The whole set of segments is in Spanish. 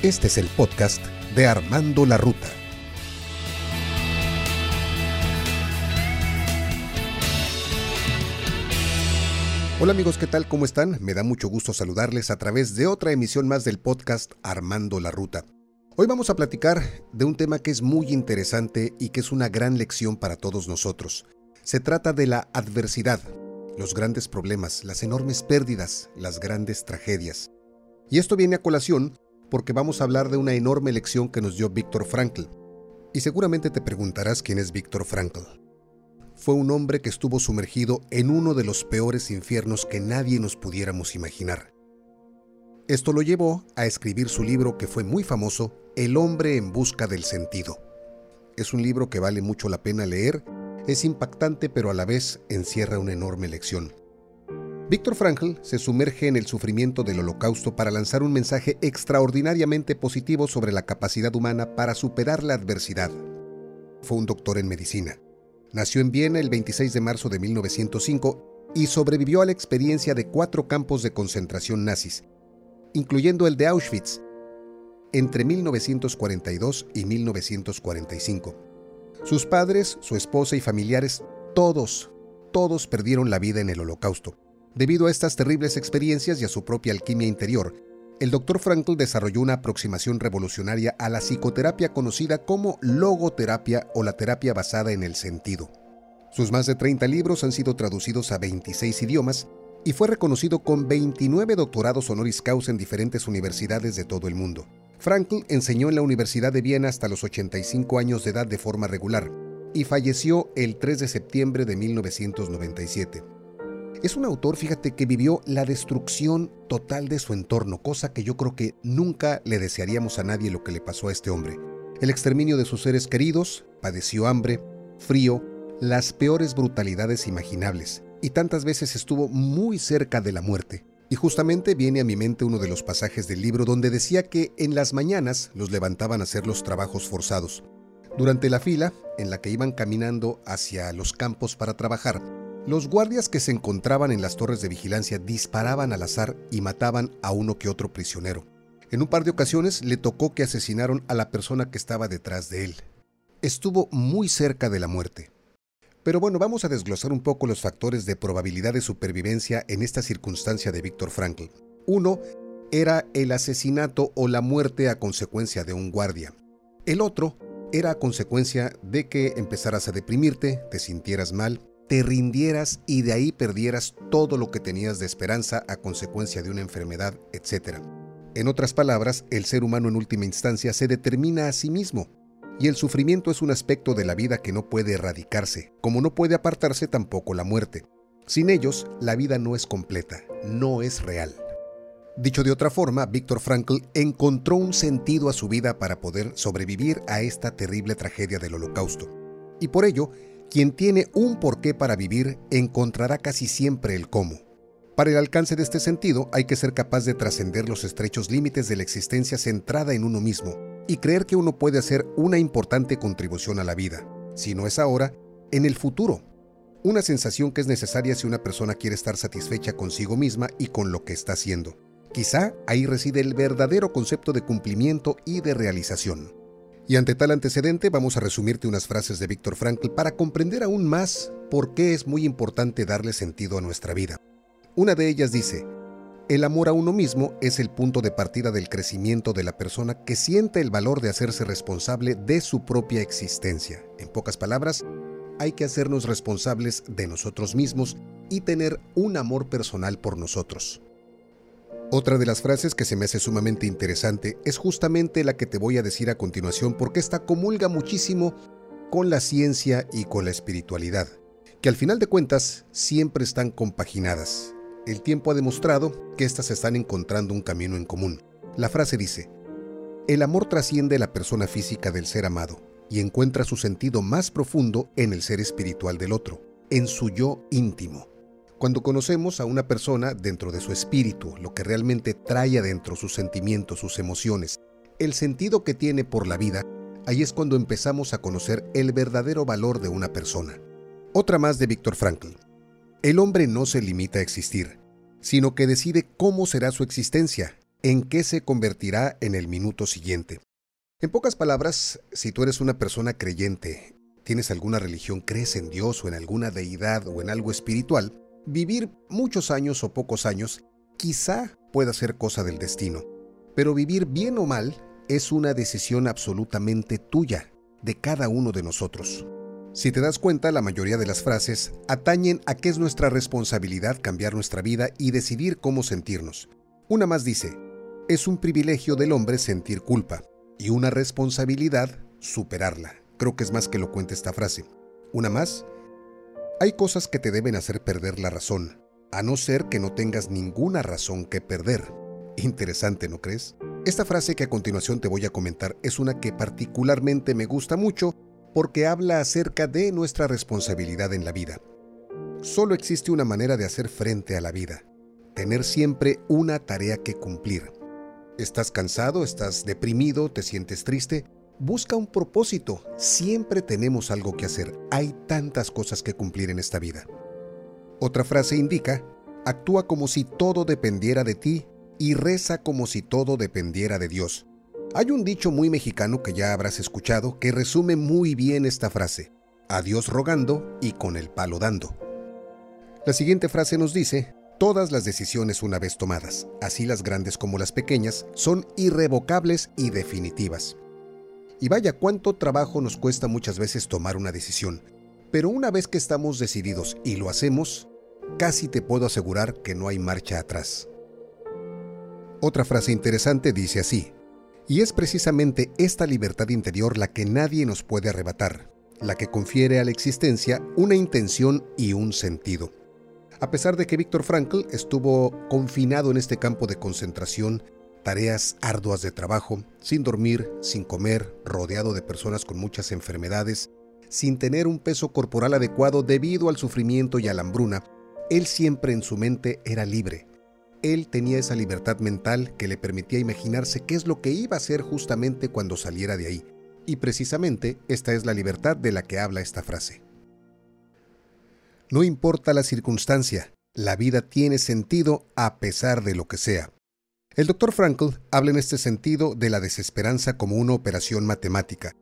Este es el podcast de Armando la Ruta. Hola amigos, ¿qué tal? ¿Cómo están? Me da mucho gusto saludarles a través de otra emisión más del podcast Armando la Ruta. Hoy vamos a platicar de un tema que es muy interesante y que es una gran lección para todos nosotros. Se trata de la adversidad, los grandes problemas, las enormes pérdidas, las grandes tragedias. Y esto viene a colación porque vamos a hablar de una enorme lección que nos dio Víctor Frankl. Y seguramente te preguntarás quién es Víctor Frankl. Fue un hombre que estuvo sumergido en uno de los peores infiernos que nadie nos pudiéramos imaginar. Esto lo llevó a escribir su libro que fue muy famoso, El hombre en busca del sentido. Es un libro que vale mucho la pena leer, es impactante pero a la vez encierra una enorme lección. Víctor Frankl se sumerge en el sufrimiento del holocausto para lanzar un mensaje extraordinariamente positivo sobre la capacidad humana para superar la adversidad. Fue un doctor en medicina. Nació en Viena el 26 de marzo de 1905 y sobrevivió a la experiencia de cuatro campos de concentración nazis, incluyendo el de Auschwitz, entre 1942 y 1945. Sus padres, su esposa y familiares, todos, todos perdieron la vida en el holocausto. Debido a estas terribles experiencias y a su propia alquimia interior, el Dr. Frankl desarrolló una aproximación revolucionaria a la psicoterapia conocida como logoterapia o la terapia basada en el sentido. Sus más de 30 libros han sido traducidos a 26 idiomas y fue reconocido con 29 doctorados honoris causa en diferentes universidades de todo el mundo. Frankl enseñó en la Universidad de Viena hasta los 85 años de edad de forma regular y falleció el 3 de septiembre de 1997. Es un autor, fíjate, que vivió la destrucción total de su entorno, cosa que yo creo que nunca le desearíamos a nadie lo que le pasó a este hombre. El exterminio de sus seres queridos, padeció hambre, frío, las peores brutalidades imaginables, y tantas veces estuvo muy cerca de la muerte. Y justamente viene a mi mente uno de los pasajes del libro donde decía que en las mañanas los levantaban a hacer los trabajos forzados. Durante la fila, en la que iban caminando hacia los campos para trabajar, los guardias que se encontraban en las torres de vigilancia disparaban al azar y mataban a uno que otro prisionero. En un par de ocasiones le tocó que asesinaron a la persona que estaba detrás de él. Estuvo muy cerca de la muerte. Pero bueno, vamos a desglosar un poco los factores de probabilidad de supervivencia en esta circunstancia de Víctor Frankl. Uno era el asesinato o la muerte a consecuencia de un guardia. El otro era a consecuencia de que empezaras a deprimirte, te sintieras mal, te rindieras y de ahí perdieras todo lo que tenías de esperanza a consecuencia de una enfermedad, etc. En otras palabras, el ser humano en última instancia se determina a sí mismo, y el sufrimiento es un aspecto de la vida que no puede erradicarse, como no puede apartarse tampoco la muerte. Sin ellos, la vida no es completa, no es real. Dicho de otra forma, Víctor Frankl encontró un sentido a su vida para poder sobrevivir a esta terrible tragedia del holocausto. Y por ello, quien tiene un porqué para vivir encontrará casi siempre el cómo. Para el alcance de este sentido hay que ser capaz de trascender los estrechos límites de la existencia centrada en uno mismo y creer que uno puede hacer una importante contribución a la vida, si no es ahora, en el futuro. Una sensación que es necesaria si una persona quiere estar satisfecha consigo misma y con lo que está haciendo. Quizá ahí reside el verdadero concepto de cumplimiento y de realización. Y ante tal antecedente vamos a resumirte unas frases de Víctor Frankl para comprender aún más por qué es muy importante darle sentido a nuestra vida. Una de ellas dice, el amor a uno mismo es el punto de partida del crecimiento de la persona que siente el valor de hacerse responsable de su propia existencia. En pocas palabras, hay que hacernos responsables de nosotros mismos y tener un amor personal por nosotros. Otra de las frases que se me hace sumamente interesante es justamente la que te voy a decir a continuación porque esta comulga muchísimo con la ciencia y con la espiritualidad, que al final de cuentas siempre están compaginadas. El tiempo ha demostrado que éstas están encontrando un camino en común. La frase dice, el amor trasciende la persona física del ser amado y encuentra su sentido más profundo en el ser espiritual del otro, en su yo íntimo. Cuando conocemos a una persona dentro de su espíritu, lo que realmente trae adentro sus sentimientos, sus emociones, el sentido que tiene por la vida, ahí es cuando empezamos a conocer el verdadero valor de una persona. Otra más de Víctor Frankl. El hombre no se limita a existir, sino que decide cómo será su existencia, en qué se convertirá en el minuto siguiente. En pocas palabras, si tú eres una persona creyente, tienes alguna religión, crees en Dios o en alguna deidad o en algo espiritual, vivir muchos años o pocos años quizá pueda ser cosa del destino. Pero vivir bien o mal es una decisión absolutamente tuya, de cada uno de nosotros. Si te das cuenta, la mayoría de las frases atañen a que es nuestra responsabilidad cambiar nuestra vida y decidir cómo sentirnos. Una más dice, es un privilegio del hombre sentir culpa y una responsabilidad superarla. Creo que es más que lo cuente esta frase. Una más, hay cosas que te deben hacer perder la razón, a no ser que no tengas ninguna razón que perder. Interesante, ¿no crees? Esta frase que a continuación te voy a comentar es una que particularmente me gusta mucho porque habla acerca de nuestra responsabilidad en la vida. Solo existe una manera de hacer frente a la vida, tener siempre una tarea que cumplir. ¿Estás cansado? ¿Estás deprimido? ¿Te sientes triste? Busca un propósito. Siempre tenemos algo que hacer. Hay tantas cosas que cumplir en esta vida. Otra frase indica, actúa como si todo dependiera de ti y reza como si todo dependiera de Dios. Hay un dicho muy mexicano que ya habrás escuchado que resume muy bien esta frase. A Dios rogando y con el palo dando. La siguiente frase nos dice, Todas las decisiones una vez tomadas, así las grandes como las pequeñas, son irrevocables y definitivas. Y vaya cuánto trabajo nos cuesta muchas veces tomar una decisión, pero una vez que estamos decididos y lo hacemos, casi te puedo asegurar que no hay marcha atrás. Otra frase interesante dice así, y es precisamente esta libertad interior la que nadie nos puede arrebatar, la que confiere a la existencia una intención y un sentido. A pesar de que Víctor Frankl estuvo confinado en este campo de concentración, tareas arduas de trabajo, sin dormir, sin comer, rodeado de personas con muchas enfermedades, sin tener un peso corporal adecuado debido al sufrimiento y a la hambruna, él siempre en su mente era libre. Él tenía esa libertad mental que le permitía imaginarse qué es lo que iba a hacer justamente cuando saliera de ahí. Y precisamente esta es la libertad de la que habla esta frase. No importa la circunstancia, la vida tiene sentido a pesar de lo que sea. El Dr. Frankl habla en este sentido de la desesperanza como una operación matemática.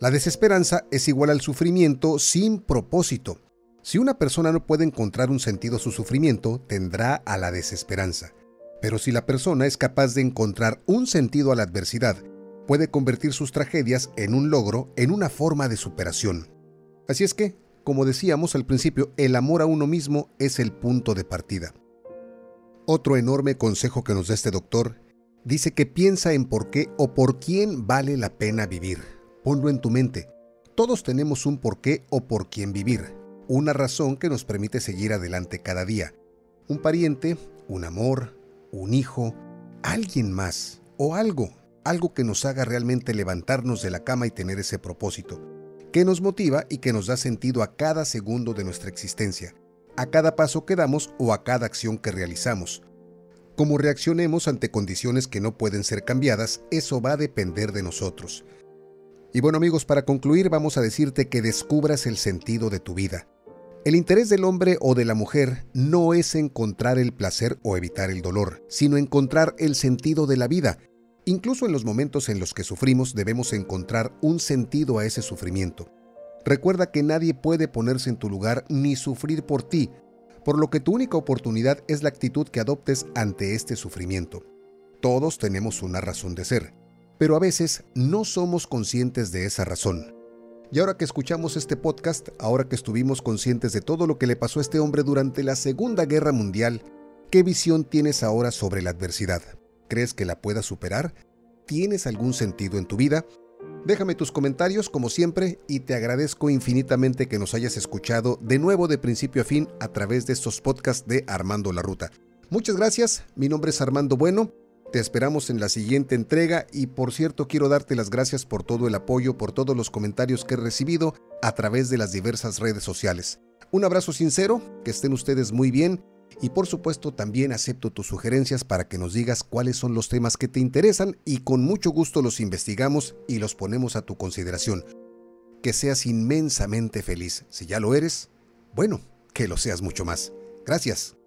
La desesperanza es igual al sufrimiento sin propósito. Si una persona no puede encontrar un sentido a su sufrimiento, tendrá a la desesperanza. Pero si la persona es capaz de encontrar un sentido a la adversidad, puede convertir sus tragedias en un logro, en una forma de superación. Así es que, como decíamos al principio, el amor a uno mismo es el punto de partida. Otro enorme consejo que nos da este doctor dice que piensa en por qué o por quién vale la pena vivir. Ponlo en tu mente. Todos tenemos un por qué o por quién vivir, una razón que nos permite seguir adelante cada día. Un pariente, un amor, un hijo, alguien más o algo, algo que nos haga realmente levantarnos de la cama y tener ese propósito que nos motiva y que nos da sentido a cada segundo de nuestra existencia, a cada paso que damos o a cada acción que realizamos. Como reaccionemos ante condiciones que no pueden ser cambiadas, eso va a depender de nosotros. Y bueno amigos, para concluir vamos a decirte que descubras el sentido de tu vida. El interés del hombre o de la mujer no es encontrar el placer o evitar el dolor, sino encontrar el sentido de la vida, Incluso en los momentos en los que sufrimos debemos encontrar un sentido a ese sufrimiento. Recuerda que nadie puede ponerse en tu lugar ni sufrir por ti, por lo que tu única oportunidad es la actitud que adoptes ante este sufrimiento. Todos tenemos una razón de ser, pero a veces no somos conscientes de esa razón. Y ahora que escuchamos este podcast, ahora que estuvimos conscientes de todo lo que le pasó a este hombre durante la Segunda Guerra Mundial, ¿qué visión tienes ahora sobre la adversidad? ¿Crees que la puedas superar? ¿Tienes algún sentido en tu vida? Déjame tus comentarios como siempre y te agradezco infinitamente que nos hayas escuchado de nuevo de principio a fin a través de estos podcasts de Armando la Ruta. Muchas gracias, mi nombre es Armando Bueno, te esperamos en la siguiente entrega y por cierto quiero darte las gracias por todo el apoyo, por todos los comentarios que he recibido a través de las diversas redes sociales. Un abrazo sincero, que estén ustedes muy bien y por supuesto también acepto tus sugerencias para que nos digas cuáles son los temas que te interesan y con mucho gusto los investigamos y los ponemos a tu consideración. Que seas inmensamente feliz. Si ya lo eres, bueno, que lo seas mucho más. Gracias.